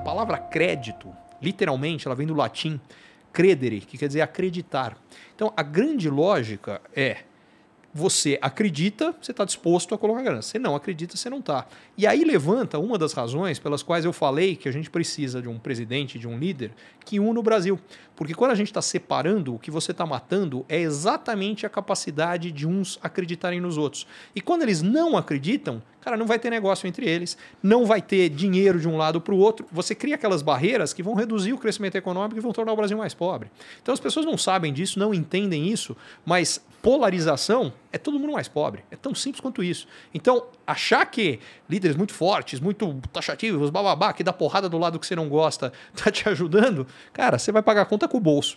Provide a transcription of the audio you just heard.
A palavra crédito, literalmente, ela vem do latim credere, que quer dizer acreditar. Então, a grande lógica é você acredita, você está disposto a colocar grana. Você não acredita, você não está. E aí levanta uma das razões pelas quais eu falei que a gente precisa de um presidente, de um líder que une o Brasil. Porque quando a gente está separando, o que você está matando é exatamente a capacidade de uns acreditarem nos outros. E quando eles não acreditam, cara, não vai ter negócio entre eles, não vai ter dinheiro de um lado para o outro. Você cria aquelas barreiras que vão reduzir o crescimento econômico e vão tornar o Brasil mais pobre. Então as pessoas não sabem disso, não entendem isso, mas polarização é todo mundo mais pobre. É tão simples quanto isso. Então, achar que líderes muito fortes, muito taxativos, bababá, que dá porrada do lado que você não gosta, tá te ajudando, cara, você vai pagar a conta com o bolso.